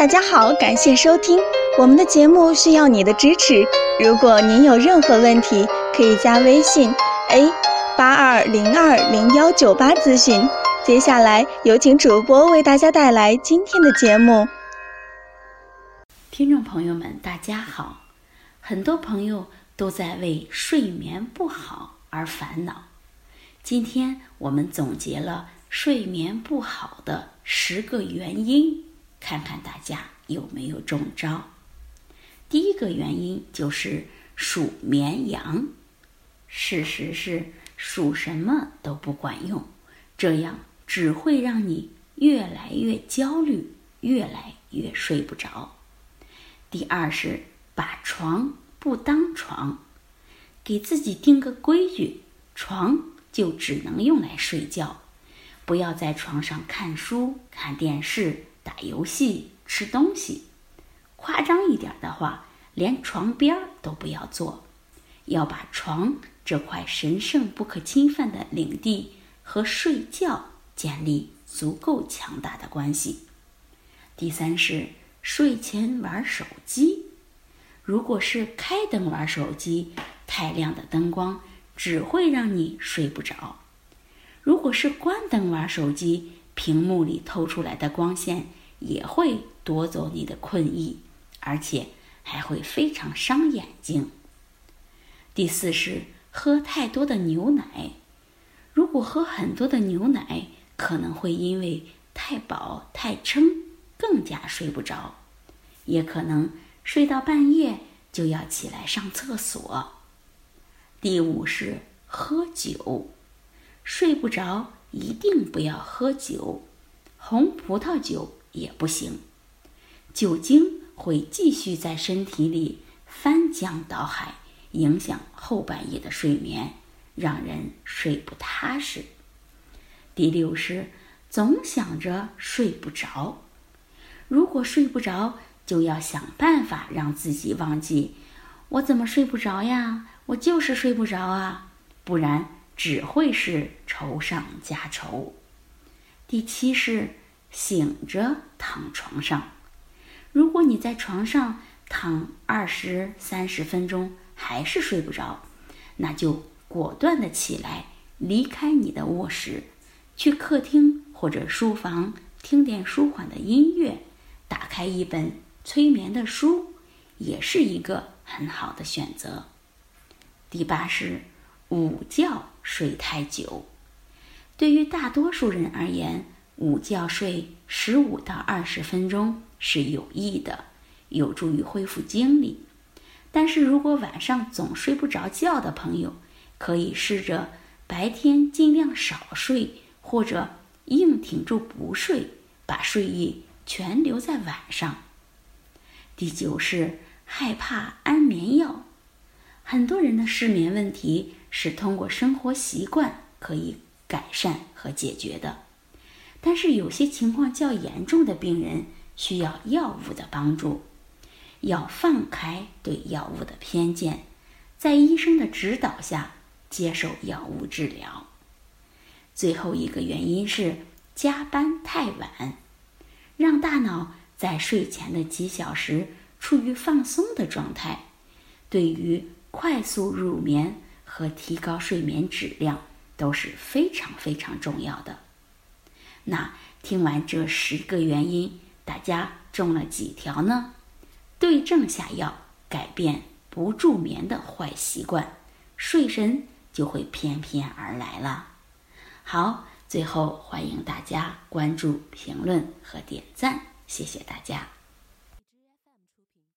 大家好，感谢收听我们的节目，需要你的支持。如果您有任何问题，可以加微信 a 八二零二零幺九八咨询。接下来有请主播为大家带来今天的节目。听众朋友们，大家好，很多朋友都在为睡眠不好而烦恼。今天我们总结了睡眠不好的十个原因。看看大家有没有中招。第一个原因就是数绵羊。事实是数什么都不管用，这样只会让你越来越焦虑，越来越睡不着。第二是把床不当床，给自己定个规矩，床就只能用来睡觉，不要在床上看书、看电视。打游戏、吃东西，夸张一点的话，连床边儿都不要坐，要把床这块神圣不可侵犯的领地和睡觉建立足够强大的关系。第三是睡前玩手机，如果是开灯玩手机，太亮的灯光只会让你睡不着；如果是关灯玩手机，屏幕里透出来的光线也会夺走你的困意，而且还会非常伤眼睛。第四是喝太多的牛奶，如果喝很多的牛奶，可能会因为太饱太撑，更加睡不着，也可能睡到半夜就要起来上厕所。第五是喝酒，睡不着。一定不要喝酒，红葡萄酒也不行。酒精会继续在身体里翻江倒海，影响后半夜的睡眠，让人睡不踏实。第六是总想着睡不着，如果睡不着，就要想办法让自己忘记。我怎么睡不着呀？我就是睡不着啊，不然。只会是愁上加愁。第七是醒着躺床上，如果你在床上躺二十三十分钟还是睡不着，那就果断的起来，离开你的卧室，去客厅或者书房听点舒缓的音乐，打开一本催眠的书，也是一个很好的选择。第八是午觉。睡太久，对于大多数人而言，午觉睡十五到二十分钟是有益的，有助于恢复精力。但是如果晚上总睡不着觉的朋友，可以试着白天尽量少睡，或者硬挺住不睡，把睡意全留在晚上。第九是害怕安眠药，很多人的失眠问题。是通过生活习惯可以改善和解决的，但是有些情况较严重的病人需要药物的帮助，要放开对药物的偏见，在医生的指导下接受药物治疗。最后一个原因是加班太晚，让大脑在睡前的几小时处于放松的状态，对于快速入眠。和提高睡眠质量都是非常非常重要的。那听完这十个原因，大家中了几条呢？对症下药，改变不助眠的坏习惯，睡神就会翩翩而来了。好，最后欢迎大家关注、评论和点赞，谢谢大家。